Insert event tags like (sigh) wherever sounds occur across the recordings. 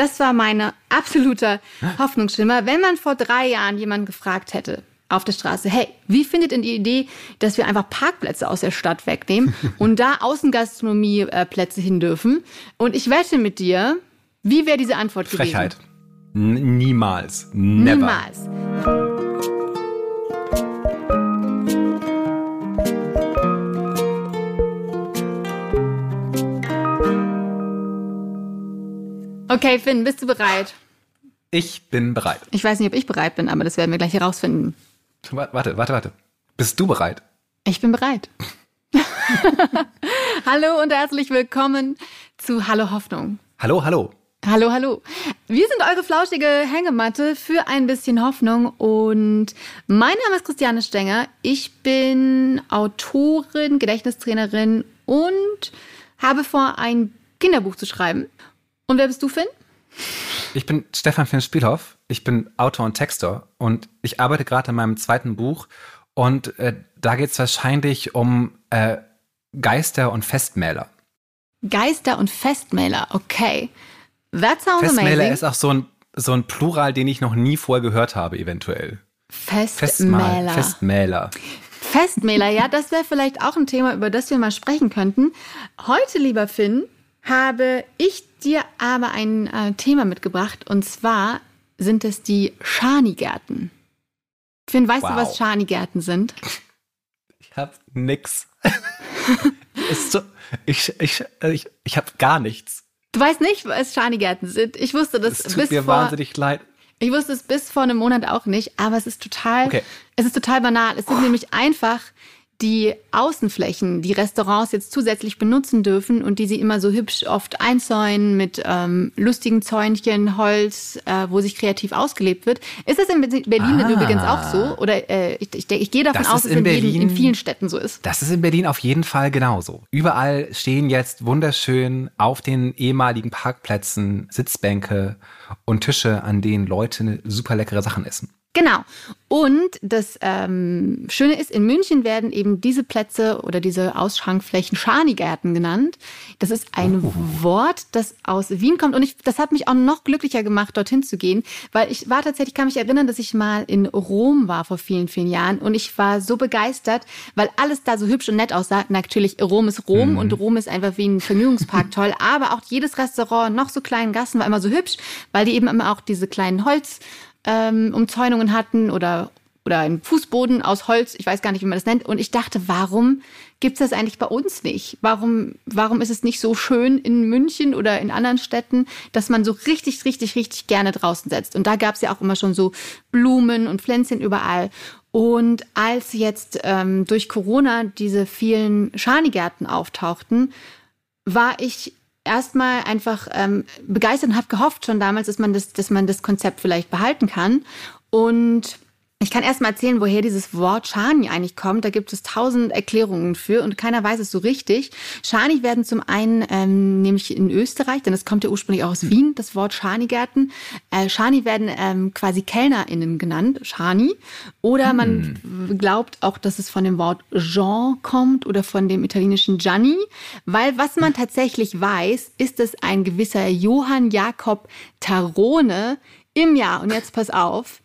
Das war meine absolute Hoffnungsschimmer. Wenn man vor drei Jahren jemanden gefragt hätte, auf der Straße, hey, wie findet ihr die Idee, dass wir einfach Parkplätze aus der Stadt wegnehmen (laughs) und da Außengastronomieplätze hin dürfen? Und ich wette mit dir, wie wäre diese Antwort Frechheit. gewesen? N niemals. Never. Niemals. Okay, Finn, bist du bereit? Ich bin bereit. Ich weiß nicht, ob ich bereit bin, aber das werden wir gleich herausfinden. Warte, warte, warte. Bist du bereit? Ich bin bereit. (laughs) hallo und herzlich willkommen zu Hallo Hoffnung. Hallo, hallo. Hallo, hallo. Wir sind eure flauschige Hängematte für ein bisschen Hoffnung und mein Name ist Christiane Stenger. Ich bin Autorin, Gedächtnistrainerin und habe vor, ein Kinderbuch zu schreiben. Und wer bist du, Finn? Ich bin Stefan Finn Spielhoff. Ich bin Autor und Texter und ich arbeite gerade an meinem zweiten Buch und äh, da geht es wahrscheinlich um äh, Geister und Festmäler. Geister und Festmäler, okay. That sounds Festmäler amazing. ist auch so ein, so ein Plural, den ich noch nie vorher gehört habe, eventuell. Festmal, Festmäler. Festmäler. Festmäler, ja, das wäre vielleicht auch ein Thema, über das wir mal sprechen könnten. Heute, lieber Finn, habe ich dir aber ein äh, Thema mitgebracht und zwar sind es die Schanigärten. Finn, weißt du, Wow. was Schanigärten sind? Ich hab nix. (laughs) so, ich ich, ich, ich hab gar nichts. Du weißt nicht, was Schanigärten sind. Ich wusste das Es tut bis mir vor wahnsinnig leid. Ich wusste es bis vor einem Monat auch nicht, aber es ist total, Okay. es ist total banal. Es sind nämlich einfach die Außenflächen, die Restaurants jetzt zusätzlich benutzen dürfen und die sie immer so hübsch oft einzäunen mit ähm, lustigen Zäunchen, Holz, äh, wo sich kreativ ausgelebt wird. Ist das in Berlin denn Ah. übrigens auch so? Oder äh, ich, ich, ich gehe davon Das aus, dass es in, in jedem, in Berlin- vielen Städten so ist. Das ist in Berlin auf jeden Fall genauso. Überall stehen jetzt wunderschön auf den ehemaligen Parkplätzen Sitzbänke und Tische, an denen Leute super leckere Sachen essen. Genau. Und das ähm, Schöne ist, in München werden eben diese Plätze oder diese Ausschankflächen Schanigärten genannt. Das ist ein Wort, das aus Wien kommt. Und ich, das hat mich auch noch glücklicher gemacht, dorthin zu gehen, weil ich war tatsächlich, kann mich erinnern, dass ich mal in Rom war vor vielen, vielen Jahren. Und ich war so begeistert, weil alles da so hübsch und nett aussah. Natürlich, Rom ist Rom und Rom ist einfach wie ein Vergnügungspark (laughs) toll. Aber auch jedes Restaurant, noch so kleinen Gassen, war immer so hübsch, weil die eben immer auch diese kleinen Holz ähm, Umzäunungen hatten oder, oder einen Fußboden aus Holz, ich weiß gar nicht, wie man das nennt. Und ich dachte, warum gibt's das eigentlich bei uns nicht? Warum, warum ist es nicht so schön in München oder in anderen Städten, dass man so richtig, richtig, richtig gerne draußen setzt? Und da gab's ja auch immer schon so Blumen und Pflänzchen überall. Und als jetzt ähm, durch Corona diese vielen Schanigärten auftauchten, war ich erstmal einfach ähm, begeistert und habe gehofft schon damals, dass man das, dass man das Konzept vielleicht behalten kann. Und ich kann erst mal erzählen, woher dieses Wort Schani eigentlich kommt. Da gibt es tausend Erklärungen für und keiner weiß es so richtig. Schani werden zum einen ähm, nämlich in Österreich, denn es kommt ja ursprünglich auch aus Wien, das Wort Schanigärten. Äh, Schani werden ähm, quasi KellnerInnen genannt, Schani. Oder man glaubt auch, dass es von dem Wort Jean kommt oder von dem italienischen Gianni. Weil was man tatsächlich weiß, ist, dass ein gewisser Johann Jakob Tarone im Jahr, und jetzt pass auf.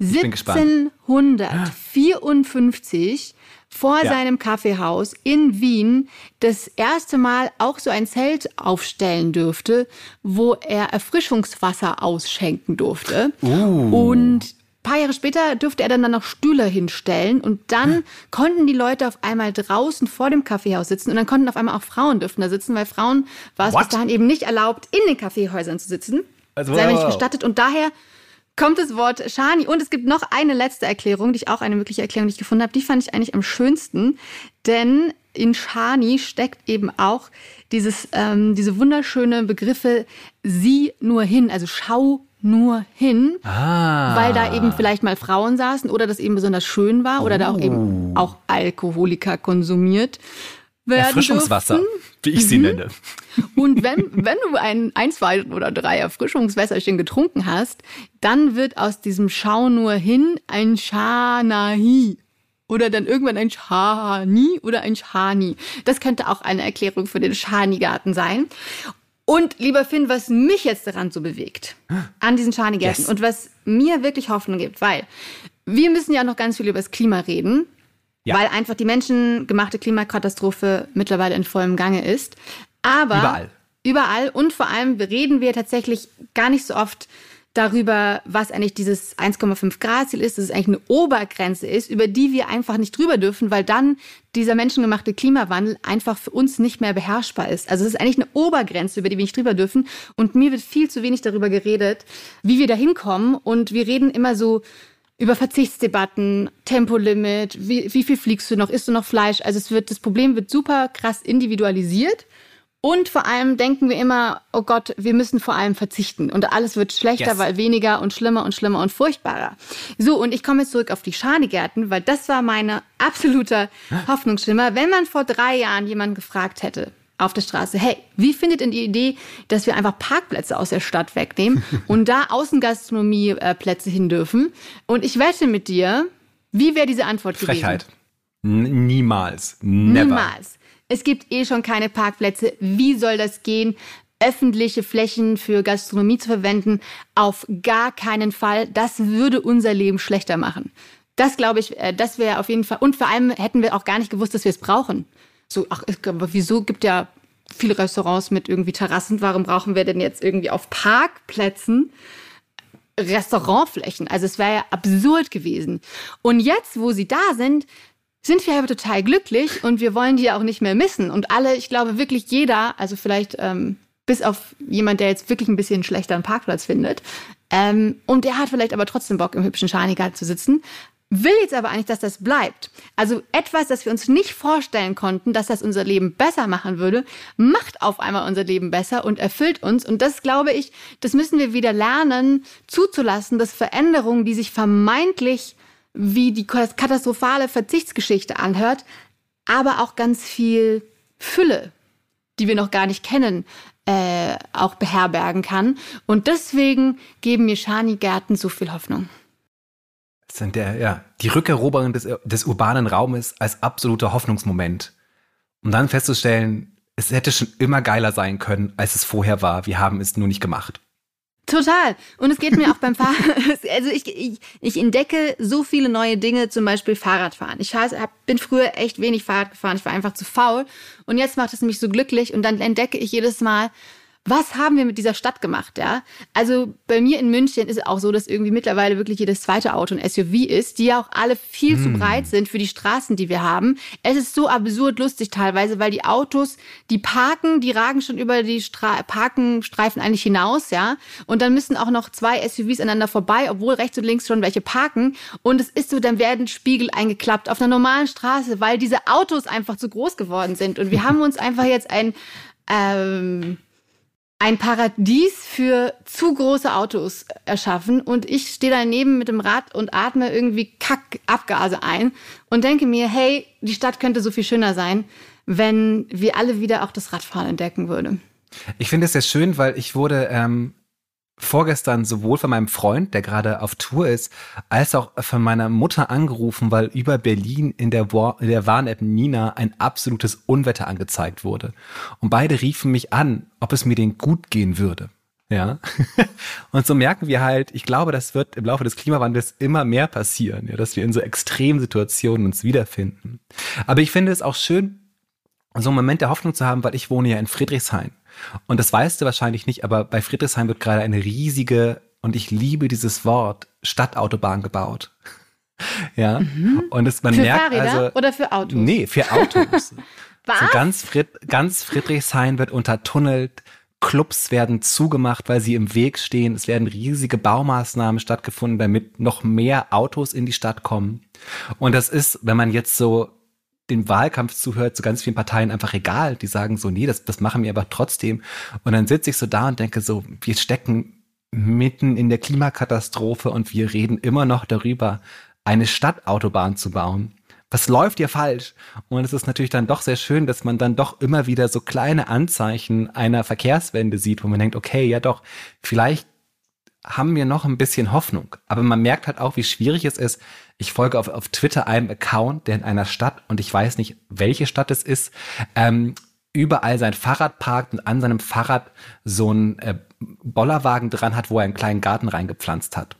1754 vor Ja. seinem Kaffeehaus in Wien das erste Mal auch so ein Zelt aufstellen dürfte, wo er Erfrischungswasser ausschenken durfte. Und ein paar Jahre später dürfte er dann, dann noch Stühle hinstellen und dann konnten die Leute auf einmal draußen vor dem Kaffeehaus sitzen und dann konnten auf einmal auch Frauen dürfen da sitzen, weil Frauen war es What? bis dahin eben nicht erlaubt, in den Kaffeehäusern zu sitzen. Also, sei mir nicht wow. gestattet und daher kommt das Wort Shani. Und es gibt noch eine letzte Erklärung, die ich auch eine mögliche Erklärung, die ich gefunden habe. Die fand ich eigentlich am schönsten, denn in Shani steckt eben auch dieses, ähm, diese wunderschöne Begriffe sieh nur hin, also schau nur hin, Ah. weil da eben vielleicht mal Frauen saßen oder das eben besonders schön war oder da auch Oh. eben auch Alkoholiker konsumiert werden Erfrischungswasser, dürften. wie ich sie nenne. Und wenn, wenn du ein, ein, zwei oder drei Erfrischungswässerchen getrunken hast, dann wird aus diesem Schau nur hin ein Shanahi. Oder dann irgendwann ein Shani oder ein Shani. Das könnte auch eine Erklärung für den Shani-Garten sein. Und lieber Finn, was mich jetzt daran so bewegt, an diesen Schanigärten yes. und was mir wirklich Hoffnung gibt, weil wir müssen ja noch ganz viel über das Klima reden, ja. weil einfach die menschengemachte Klimakatastrophe mittlerweile in vollem Gange ist. Aber überall. Überall und vor allem reden wir tatsächlich gar nicht so oft darüber, was eigentlich dieses 1,5 Grad Ziel ist, dass es eigentlich eine Obergrenze ist, über die wir einfach nicht drüber dürfen, weil dann dieser menschengemachte Klimawandel einfach für uns nicht mehr beherrschbar ist. Also es ist eigentlich eine Obergrenze, über die wir nicht drüber dürfen. Und mir wird viel zu wenig darüber geredet, wie wir da hinkommen. Und wir reden immer so über Verzichtsdebatten, Tempolimit, wie, wie viel fliegst du noch, isst du noch Fleisch? Also es wird, das Problem wird super krass individualisiert. Und vor allem denken wir immer, oh Gott, wir müssen vor allem verzichten. Und alles wird schlechter, yes. weil weniger und schlimmer und schlimmer und furchtbarer. So, und ich komme jetzt zurück auf die Schanigärten, weil das war meine absolute Hoffnungsschimmer. Wenn man vor drei Jahren jemanden gefragt hätte, auf der Straße, hey, wie findet ihr die Idee, dass wir einfach Parkplätze aus der Stadt wegnehmen (laughs) und da Außengastronomieplätze hin dürfen? Und ich wette mit dir, wie wäre diese Antwort Frechheit. gewesen? Frechheit. Niemals. Never. Niemals. Es gibt eh schon keine Parkplätze. Wie soll das gehen? öffentliche Flächen für Gastronomie zu verwenden, auf gar keinen Fall. Das würde unser Leben schlechter machen. Das glaube ich, äh, das wäre auf jeden Fall. Und vor allem hätten wir auch gar nicht gewusst, dass wir es brauchen. So, ach, aber wieso gibt ja viele Restaurants mit irgendwie Terrassen? Warum brauchen wir denn jetzt irgendwie auf Parkplätzen Restaurantflächen? Also es wäre ja absurd gewesen. Und jetzt, wo sie da sind, sind wir aber total glücklich und wir wollen die auch nicht mehr missen. Und alle, ich glaube wirklich jeder, also vielleicht ähm, bis auf jemand, der jetzt wirklich ein bisschen schlechter einen Parkplatz findet, ähm, und der hat vielleicht aber trotzdem Bock, im hübschen Schanigal zu sitzen, will jetzt aber eigentlich, dass das bleibt. Also etwas, das wir uns nicht vorstellen konnten, dass das unser Leben besser machen würde, macht auf einmal unser Leben besser und erfüllt uns. Und das glaube ich, das müssen wir wieder lernen, zuzulassen, dass Veränderungen, die sich vermeintlich wie die katastrophale Verzichtsgeschichte anhört, aber auch ganz viel Fülle, die wir noch gar nicht kennen, äh, auch beherbergen kann. Und deswegen geben mir Shani-Gärten so viel Hoffnung. Sind der, ja, die Rückeroberung des, des urbanen Raumes als absoluter Hoffnungsmoment. Um dann festzustellen, es hätte schon immer geiler sein können, als es vorher war. Wir haben es nur nicht gemacht. Total. Und es geht mir auch beim Fahren. (laughs) Also ich, ich, ich entdecke so viele neue Dinge, zum Beispiel Fahrradfahren. Ich hab, bin früher echt wenig Fahrrad gefahren. Ich war einfach zu faul. Und jetzt macht es mich so glücklich. Und dann entdecke ich jedes Mal, was haben wir mit dieser Stadt gemacht, ja? Also bei mir in München ist es auch so, dass irgendwie mittlerweile wirklich jedes zweite Auto ein SUV ist, die ja auch alle viel mm. zu hm. breit sind für die Straßen, die wir haben. Es ist so absurd lustig teilweise, weil die Autos, die parken, die ragen schon über die Stra Parkenstreifen eigentlich hinaus, ja? Und dann müssen auch noch zwei SUVs aneinander vorbei, obwohl rechts und links schon welche parken. Und es ist so, dann werden Spiegel eingeklappt auf einer normalen Straße, weil diese Autos einfach zu groß geworden sind. Und wir haben uns einfach jetzt ein ähm, ein Paradies für zu große Autos erschaffen und ich stehe daneben mit dem Rad und atme irgendwie Kackabgase ein und denke mir, hey, die Stadt könnte so viel schöner sein, wenn wir alle wieder auch das Radfahren entdecken würden. Ich finde es sehr schön, weil ich wurde ähm, vorgestern sowohl von meinem Freund, der gerade auf Tour ist, als auch von meiner Mutter angerufen, weil über Berlin in der, in der Warn-App Nina ein absolutes Unwetter angezeigt wurde. Und beide riefen mich an, ob es mir denn gut gehen würde. Ja. (laughs) Und so merken wir halt, ich glaube, das wird im Laufe des Klimawandels immer mehr passieren, ja, dass wir in so extremen Situationen uns wiederfinden. Aber ich finde es auch schön, so einen Moment der Hoffnung zu haben, weil ich wohne ja in Friedrichshain. Und das weißt du wahrscheinlich nicht, aber bei Friedrichshain wird gerade eine riesige, und ich liebe dieses Wort, Stadtautobahn gebaut. (laughs) ja. Mhm. Und es, man für merkt Fahrräder also. Oder für Autos? Nee, für Autos. (laughs) Was? So ganz, Fried, ganz Friedrichshain wird untertunnelt. Clubs werden zugemacht, weil sie im Weg stehen. Es werden riesige Baumaßnahmen stattgefunden, damit noch mehr Autos in die Stadt kommen. Und das ist, wenn man jetzt so dem Wahlkampf zuhört, so ganz vielen Parteien einfach egal. Die sagen so, nee, das, das machen wir aber trotzdem. Und dann sitze ich so da und denke so, wir stecken mitten in der Klimakatastrophe und wir reden immer noch darüber, eine Stadtautobahn zu bauen. Was läuft hier falsch? Und es ist natürlich dann doch sehr schön, dass man dann doch immer wieder so kleine Anzeichen einer Verkehrswende sieht, wo man denkt, okay, ja doch, vielleicht haben wir noch ein bisschen Hoffnung. Aber man merkt halt auch, wie schwierig es ist. Ich folge auf, auf Twitter einem Account, der in einer Stadt, und ich weiß nicht, welche Stadt es ist, ähm, überall sein Fahrrad parkt und an seinem Fahrrad so einen äh, Bollerwagen dran hat, wo er einen kleinen Garten reingepflanzt hat.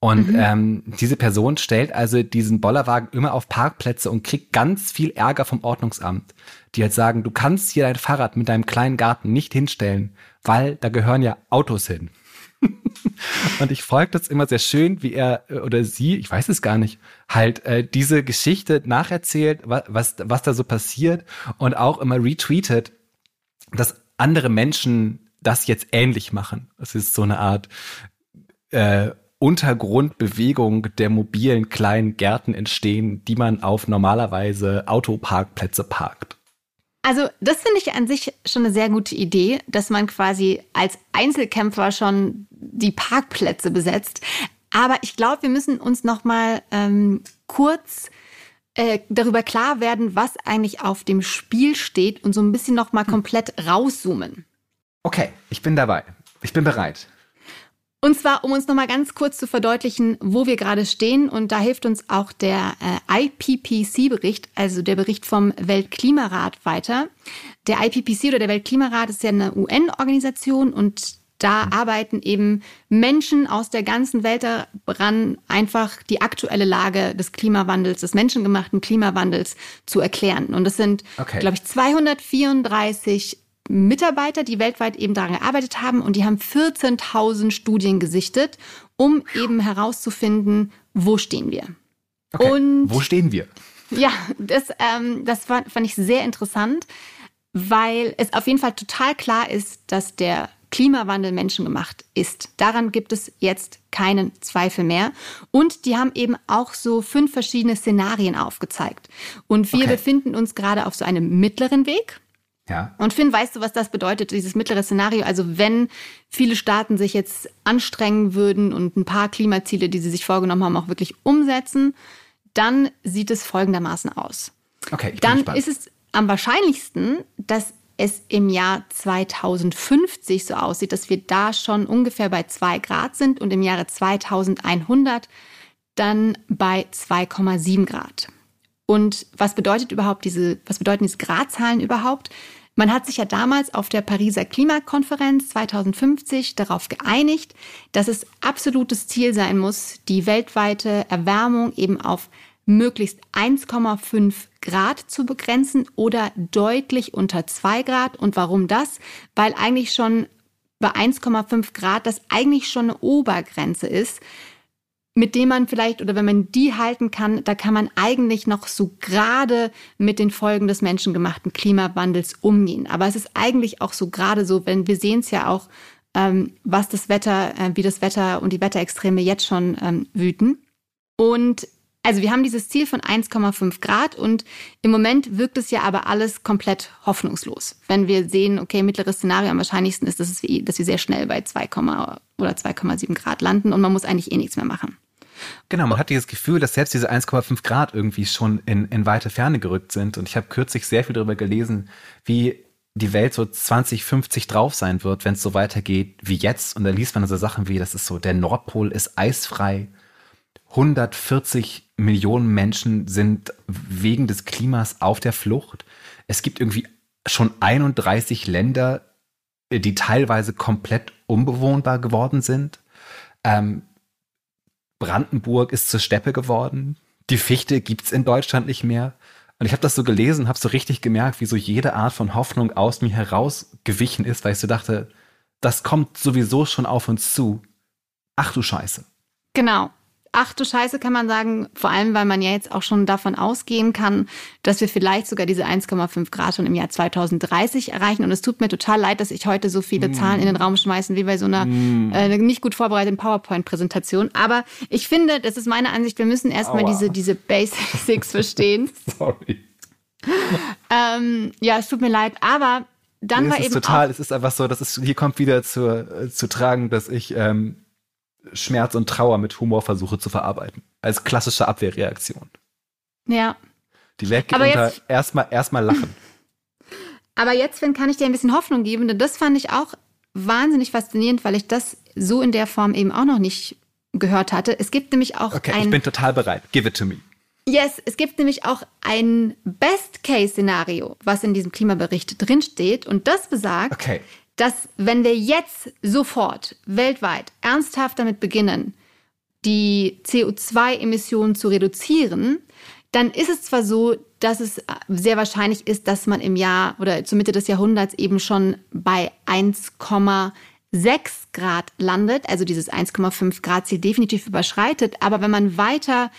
Und mhm. ähm, diese Person stellt also diesen Bollerwagen immer auf Parkplätze und kriegt ganz viel Ärger vom Ordnungsamt, die halt sagen, du kannst hier dein Fahrrad mit deinem kleinen Garten nicht hinstellen, weil da gehören ja Autos hin. Und ich folge das immer sehr schön, wie er äh, oder sie, ich weiß es gar nicht, halt äh, diese Geschichte nacherzählt, was, was, was da so passiert und auch immer retweetet, dass andere Menschen das jetzt ähnlich machen. Es ist so eine Art äh, Untergrundbewegung der mobilen kleinen Gärten entstehen, die man auf normalerweise Autoparkplätze parkt. Also das finde ich an sich schon eine sehr gute Idee, dass man quasi als Einzelkämpfer schon die Parkplätze besetzt. Aber ich glaube, wir müssen uns noch mal ähm, kurz äh, darüber klar werden, was eigentlich auf dem Spiel steht und so ein bisschen noch mal komplett rauszoomen. Okay, ich bin dabei. Ich bin bereit. Und zwar, um uns nochmal ganz kurz zu verdeutlichen, wo wir gerade stehen. Und da hilft uns auch der äh, IPPC-Bericht, also der Bericht vom Weltklimarat weiter. Der IPPC oder der Weltklimarat ist ja eine UN-Organisation und da arbeiten eben Menschen aus der ganzen Welt daran, einfach die aktuelle Lage des Klimawandels, des menschengemachten Klimawandels zu erklären. Und das sind, okay. glaube ich, 234 Mitarbeiter, die weltweit eben daran gearbeitet haben und die haben 14.000 Studien gesichtet, um eben herauszufinden, wo stehen wir. Okay. Und wo stehen wir? Ja, das, ähm, das fand, fand ich sehr interessant, weil es auf jeden Fall total klar ist, dass der Klimawandel menschengemacht ist. Daran gibt es jetzt keinen Zweifel mehr. Und die haben eben auch so fünf verschiedene Szenarien aufgezeigt. Und wir okay. befinden uns gerade auf so einem mittleren Weg. Ja. Und Finn, weißt du, was das bedeutet, dieses mittlere Szenario? Also wenn viele Staaten sich jetzt anstrengen würden und ein paar Klimaziele, die sie sich vorgenommen haben, auch wirklich umsetzen, dann sieht es folgendermaßen aus. Okay, ich dann ist es am wahrscheinlichsten, dass es im Jahr 2050 so aussieht, dass wir da schon ungefähr bei zwei Grad sind und im Jahre 2100 dann bei 2,7 Grad. Und was bedeutet überhaupt diese, was bedeuten diese Gradzahlen überhaupt? Man hat sich ja damals auf der Pariser Klimakonferenz 2050 darauf geeinigt, dass es absolutes Ziel sein muss, die weltweite Erwärmung eben auf möglichst 1,5 Grad zu begrenzen oder deutlich unter 2 Grad. Und warum das? Weil eigentlich schon bei 1,5 Grad das eigentlich schon eine Obergrenze ist mit dem man vielleicht oder wenn man die halten kann, da kann man eigentlich noch so gerade mit den Folgen des menschengemachten Klimawandels umgehen. Aber es ist eigentlich auch so gerade so, wenn wir sehen es ja auch, ähm, was das Wetter, äh, wie das Wetter und die Wetterextreme jetzt schon ähm, wüten. Und also wir haben dieses Ziel von 1,5 Grad und im Moment wirkt es ja aber alles komplett hoffnungslos. Wenn wir sehen, okay, mittleres Szenario am wahrscheinlichsten ist, dass, es, dass wir sehr schnell bei 2, oder 2,7 Grad landen und man muss eigentlich eh nichts mehr machen. Genau, man hat dieses Gefühl, dass selbst diese 1,5 Grad irgendwie schon in, in weite Ferne gerückt sind. Und ich habe kürzlich sehr viel darüber gelesen, wie die Welt so 2050 drauf sein wird, wenn es so weitergeht wie jetzt. Und da liest man so Sachen wie, das ist so, der Nordpol ist eisfrei. 140 Millionen Menschen sind wegen des Klimas auf der Flucht. Es gibt irgendwie schon 31 Länder, die teilweise komplett unbewohnbar geworden sind. Ähm, Brandenburg ist zur Steppe geworden. Die Fichte gibt's in Deutschland nicht mehr. Und ich habe das so gelesen, habe so richtig gemerkt, wie so jede Art von Hoffnung aus mir herausgewichen ist, weil ich so dachte, das kommt sowieso schon auf uns zu. Ach du Scheiße. Genau ach du Scheiße, kann man sagen, vor allem, weil man ja jetzt auch schon davon ausgehen kann, dass wir vielleicht sogar diese 1,5 Grad schon im Jahr 2030 erreichen. Und es tut mir total leid, dass ich heute so viele mm. Zahlen in den Raum schmeißen, wie bei so einer mm. äh, nicht gut vorbereiteten PowerPoint-Präsentation. Aber ich finde, das ist meine Ansicht, wir müssen erstmal diese, diese Basics verstehen. (laughs) Sorry. (laughs) ähm, ja, es tut mir leid, aber dann es war ist eben total, es ist einfach so, das ist, hier kommt wieder zu, äh, zu tragen, dass ich ähm, Schmerz und Trauer mit Humor versuche zu verarbeiten. Als klassische Abwehrreaktion. Ja. Die Welt geht unter erstmal erstmal lachen. (laughs) Aber jetzt, wenn kann ich dir ein bisschen Hoffnung geben, denn das fand ich auch wahnsinnig faszinierend, weil ich das so in der Form eben auch noch nicht gehört hatte. Es gibt nämlich auch Okay, ein ich bin total bereit. Give it to me. Yes, es gibt nämlich auch ein Best-Case-Szenario, was in diesem Klimabericht drinsteht. Und das besagt, Okay. Dass wenn wir jetzt sofort weltweit ernsthaft damit beginnen, die CO2-Emissionen zu reduzieren, dann ist es zwar so, dass es sehr wahrscheinlich ist, dass man im Jahr oder zur Mitte des Jahrhunderts eben schon bei 1,6 Grad landet, also dieses 1,5 Grad Ziel definitiv überschreitet. Aber wenn man weiter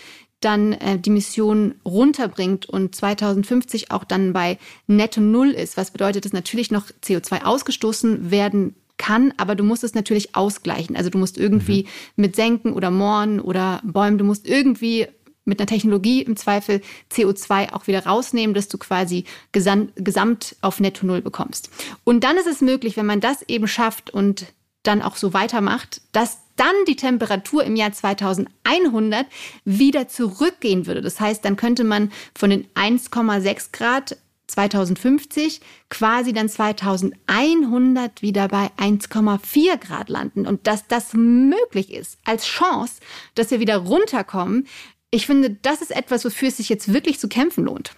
dann äh, die Mission runterbringt und 2050 auch dann bei Netto Null ist, was bedeutet, dass natürlich noch CO2 ausgestoßen werden kann, aber du musst es natürlich ausgleichen. Also du musst irgendwie mit Senken oder Mooren oder Bäumen, du musst irgendwie mit einer Technologie im Zweifel CO2 auch wieder rausnehmen, dass du quasi gesamt, gesamt auf Netto Null bekommst. Und dann ist es möglich, wenn man das eben schafft und dann auch so weitermacht, dass dann die Temperatur im Jahr 2100 wieder zurückgehen würde. Das heißt, dann könnte man von den 1,6 Grad 2050 quasi dann 2100 wieder bei 1,4 Grad landen. Und dass das möglich ist als Chance, dass wir wieder runterkommen, ich finde, das ist etwas, wofür es sich jetzt wirklich zu kämpfen lohnt.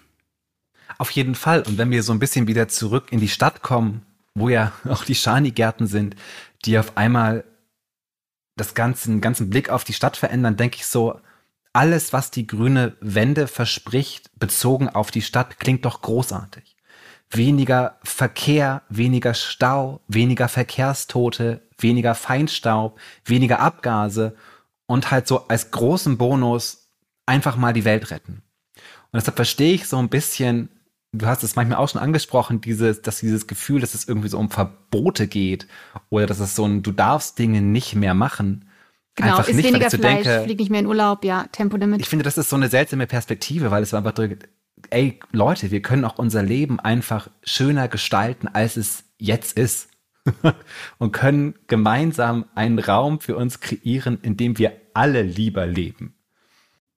Auf jeden Fall. Und wenn wir so ein bisschen wieder zurück in die Stadt kommen, wo ja auch die Schanigärten sind, die auf einmal das ganze, den ganzen Blick auf die Stadt verändern, denke ich so, alles, was die grüne Wende verspricht, bezogen auf die Stadt, klingt doch großartig. Weniger Verkehr, weniger Stau, weniger Verkehrstote, weniger Feinstaub, weniger Abgase und halt so als großen Bonus einfach mal die Welt retten. Und deshalb verstehe ich so ein bisschen, du hast es manchmal auch schon angesprochen, dieses, dass dieses Gefühl, dass es irgendwie so um Verbote geht oder dass es so ein, du darfst Dinge nicht mehr machen. Genau, einfach ist nicht, weil weniger ich so Fleisch, denke, fliegt nicht mehr in Urlaub, ja, Tempolimit. ich finde, das ist so eine seltsame Perspektive, weil es einfach drückt, ey, Leute, wir können auch unser Leben einfach schöner gestalten, als es jetzt ist. (laughs) Und können gemeinsam einen Raum für uns kreieren, in dem wir alle lieber leben.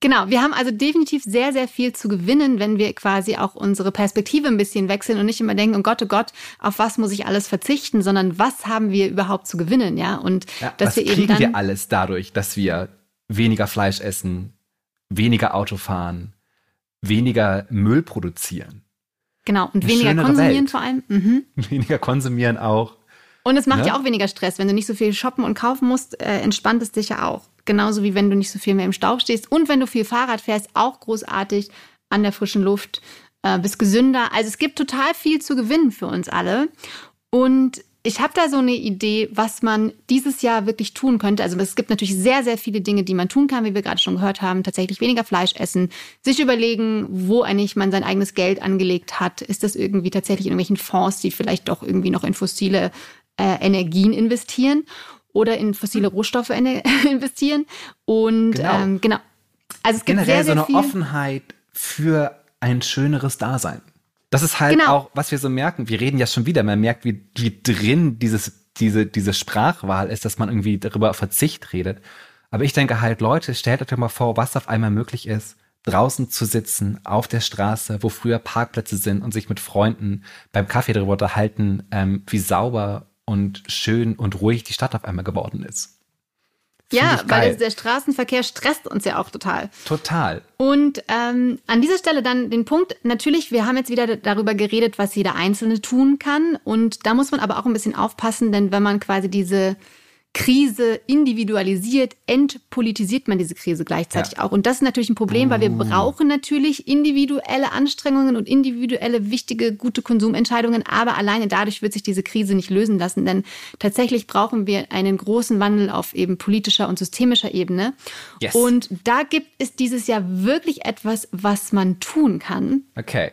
Genau, wir haben also definitiv sehr, sehr viel zu gewinnen, wenn wir quasi auch unsere Perspektive ein bisschen wechseln und nicht immer denken, oh Gott, oh Gott, auf was muss ich alles verzichten, sondern was haben wir überhaupt zu gewinnen, ja? Und Ja, dass wir eben kriegen dann wir alles dadurch, dass wir weniger Fleisch essen, weniger Auto fahren, weniger Müll produzieren, genau und eine weniger konsumieren Welt. vor allem. Mhm. (laughs) weniger konsumieren auch. Und es macht Ne? ja auch weniger Stress, wenn du nicht so viel shoppen und kaufen musst, äh, entspannt es dich ja auch. Genauso wie wenn du nicht so viel mehr im Stau stehst und wenn du viel Fahrrad fährst, auch großartig an der frischen Luft, äh, bist gesünder. Also es gibt total viel zu gewinnen für uns alle. Und ich habe da so eine Idee, was man dieses Jahr wirklich tun könnte. Also es gibt natürlich sehr, sehr viele Dinge, die man tun kann, wie wir gerade schon gehört haben. Tatsächlich weniger Fleisch essen, sich überlegen, wo eigentlich man sein eigenes Geld angelegt hat. Ist das irgendwie tatsächlich in irgendwelchen Fonds, die vielleicht doch irgendwie noch in fossile äh, Energien investieren oder in fossile Rohstoffe ene- (laughs) investieren. Und Genau. ähm, genau. Also es gibt generell sehr, so sehr eine. Offenheit für ein schöneres Dasein. Das ist halt Genau. auch, was wir so merken. Wir reden ja schon wieder, man merkt, wie, wie drin dieses, diese, diese Sprachwahl ist, dass man irgendwie darüber auf Verzicht redet. Aber ich denke halt, Leute, stellt euch doch mal vor, was auf einmal möglich ist, draußen zu sitzen, auf der Straße, wo früher Parkplätze sind und sich mit Freunden beim Kaffee darüber unterhalten, ähm, wie sauber und schön und ruhig die Stadt auf einmal geworden ist. Find Ja, weil der Straßenverkehr stresst uns ja auch total. Total. Und ähm, an dieser Stelle dann den Punkt, natürlich, wir haben jetzt wieder darüber geredet, was jeder Einzelne tun kann. Und da muss man aber auch ein bisschen aufpassen, denn wenn man quasi diese Krise individualisiert, entpolitisiert man diese Krise gleichzeitig Ja. auch. Und das ist natürlich ein Problem, weil wir brauchen natürlich individuelle Anstrengungen und individuelle wichtige, gute Konsumentscheidungen. Aber alleine dadurch wird sich diese Krise nicht lösen lassen, denn tatsächlich brauchen wir einen großen Wandel auf eben politischer und systemischer Ebene. Yes. Und da gibt es dieses Jahr wirklich etwas, was man tun kann. Okay.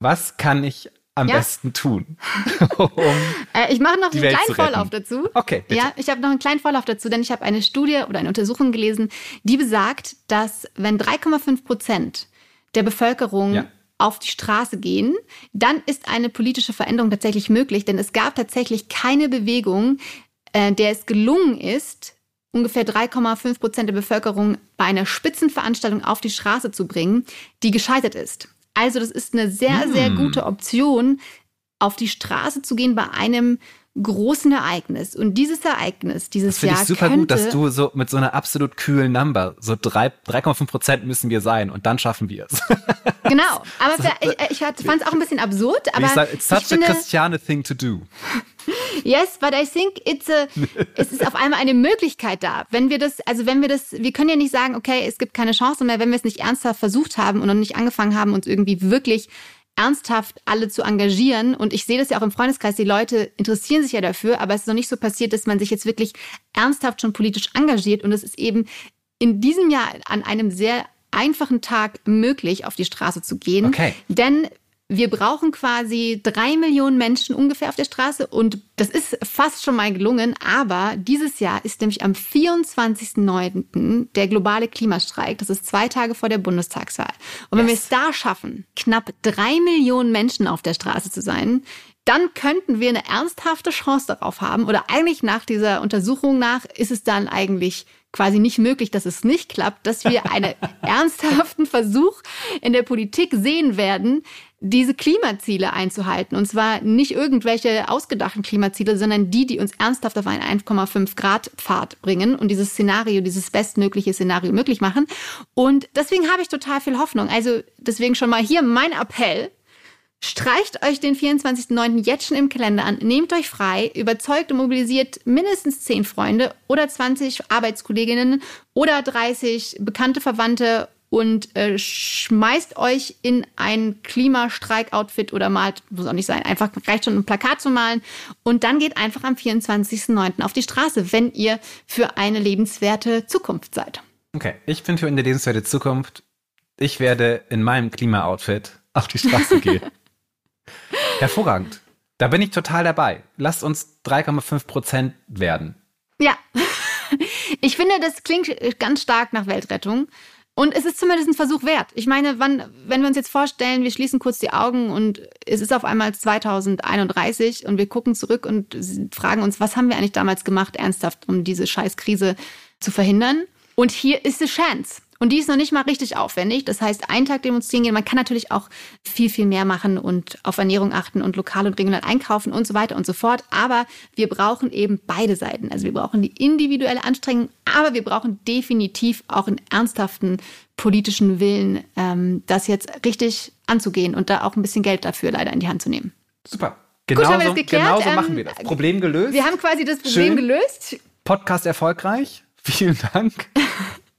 Was kann ich am Ja. besten tun? (laughs) um, Äh, ich mache noch einen Welt kleinen. Vorlauf dazu. Okay, bitte. Ja, ich habe noch einen kleinen Vorlauf dazu, denn ich habe eine Studie oder eine Untersuchung gelesen, die besagt, dass wenn 3,5 Prozent der Bevölkerung Ja. auf die Straße gehen, dann ist eine politische Veränderung tatsächlich möglich, denn es gab tatsächlich keine Bewegung, äh, der es gelungen ist, ungefähr 3,5 Prozent der Bevölkerung bei einer Spitzenveranstaltung auf die Straße zu bringen, die gescheitert ist. Also das ist eine sehr, sehr Hm. gute Option, auf die Straße zu gehen bei einem großen Ereignis. Und dieses Ereignis, dieses das Jahr. Das finde ich super gut, dass du so mit so einer absolut kühlen Number, so 3,5 Prozent müssen wir sein und dann schaffen wir es. (laughs) Genau. Aber ich, ich fand es auch ein bisschen absurd. Aber ich sag, it's such a Christiane thing to do. Yes, but I think it's a, es ist auf einmal eine Möglichkeit da. Wenn wir das, also wenn wir das, wir können ja nicht sagen, okay, es gibt keine Chance mehr, wenn wir es nicht ernsthaft versucht haben und noch nicht angefangen haben, uns irgendwie wirklich ernsthaft alle zu engagieren. Und ich sehe das ja auch im Freundeskreis, die Leute interessieren sich ja dafür, aber es ist noch nicht so passiert, dass man sich jetzt wirklich ernsthaft schon politisch engagiert. Und es ist eben in diesem Jahr an einem sehr einfachen Tag möglich, auf die Straße zu gehen. Okay. Denn wir brauchen quasi drei Millionen Menschen ungefähr auf der Straße und das ist fast schon mal gelungen. Aber dieses Jahr ist nämlich am 24.09. der globale Klimastreik. Das ist zwei Tage vor der Bundestagswahl. Und wenn yes. wir es da schaffen, knapp drei Millionen Menschen auf der Straße zu sein, dann könnten wir eine ernsthafte Chance darauf haben. Oder eigentlich nach dieser Untersuchung nach ist es dann eigentlich quasi nicht möglich, dass es nicht klappt, dass wir einen (laughs) ernsthaften Versuch in der Politik sehen werden, diese Klimaziele einzuhalten. Und zwar nicht irgendwelche ausgedachten Klimaziele, sondern die, die uns ernsthaft auf einen 1,5 Grad Pfad bringen und dieses Szenario, dieses bestmögliche Szenario möglich machen. Und deswegen habe ich total viel Hoffnung. Also deswegen schon mal hier mein Appell. Streicht euch den 24.09. jetzt schon im Kalender an, nehmt euch frei, überzeugt und mobilisiert mindestens 10 Freunde oder 20 Arbeitskolleginnen oder 30 bekannte Verwandte und äh, schmeißt euch in ein Klimastreik-Outfit oder malt, muss auch nicht sein, einfach reicht schon ein Plakat zu malen und dann geht einfach am 24.09. auf die Straße, wenn ihr für eine lebenswerte Zukunft seid. Okay, ich bin für eine lebenswerte Zukunft. Ich werde in meinem Klima-Outfit auf die Straße (laughs) gehen. Hervorragend. Da bin ich total dabei. Lasst uns 3,5 Prozent werden. Ja. (laughs) Ich finde, das klingt ganz stark nach Weltrettung. Und es ist zumindest ein Versuch wert. Ich meine, wann, wenn wir uns jetzt vorstellen, wir schließen kurz die Augen und es ist auf einmal 2031 und wir gucken zurück und fragen uns, was haben wir eigentlich damals gemacht, ernsthaft, um diese Scheißkrise zu verhindern? Und hier ist die Chance. Und die ist noch nicht mal richtig aufwendig. Das heißt, einen Tag demonstrieren gehen. Man kann natürlich auch viel, viel mehr machen und auf Ernährung achten und lokal und regional einkaufen und so weiter und so fort. Aber wir brauchen eben beide Seiten. Also wir brauchen die individuelle Anstrengung, aber wir brauchen definitiv auch einen ernsthaften politischen Willen, ähm, das jetzt richtig anzugehen und da auch ein bisschen Geld dafür leider in die Hand zu nehmen. Super. Genau so, genau so machen wir das. Problem gelöst. Wir haben quasi das Problem Schön. gelöst. Podcast erfolgreich. (laughs) Vielen Dank. (laughs)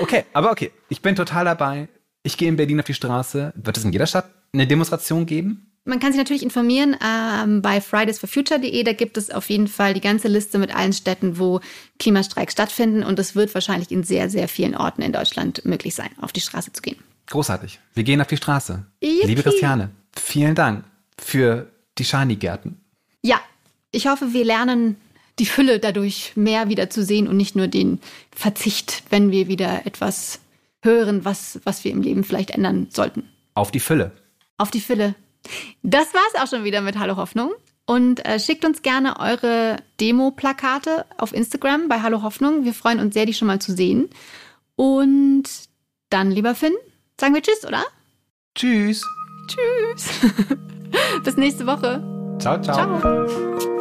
Okay, aber okay. Ich bin total dabei. Ich gehe in Berlin auf die Straße. Wird es in jeder Stadt eine Demonstration geben? Man kann sich natürlich informieren ähm, bei fridaysforfuture.de. Da gibt es auf jeden Fall die ganze Liste mit allen Städten, wo Klimastreiks stattfinden. Und es wird wahrscheinlich in sehr, sehr vielen Orten in Deutschland möglich sein, auf die Straße zu gehen. Großartig. Wir gehen auf die Straße. Yippie. Liebe Christiane, vielen Dank für die Shani-Gärten. Ja, ich hoffe, wir lernen die Fülle dadurch mehr wieder zu sehen und nicht nur den Verzicht, wenn wir wieder etwas hören, was, was wir im Leben vielleicht ändern sollten. Auf die Fülle. Auf die Fülle. Das war's auch schon wieder mit Hallo Hoffnung. Und äh, schickt uns gerne eure Demo-Plakate auf Instagram bei Hallo Hoffnung. Wir freuen uns sehr, die schon mal zu sehen. Und dann, lieber Finn, sagen wir Tschüss, oder? Tschüss. Tschüss. (laughs) Bis nächste Woche. Ciao, ciao. ciao.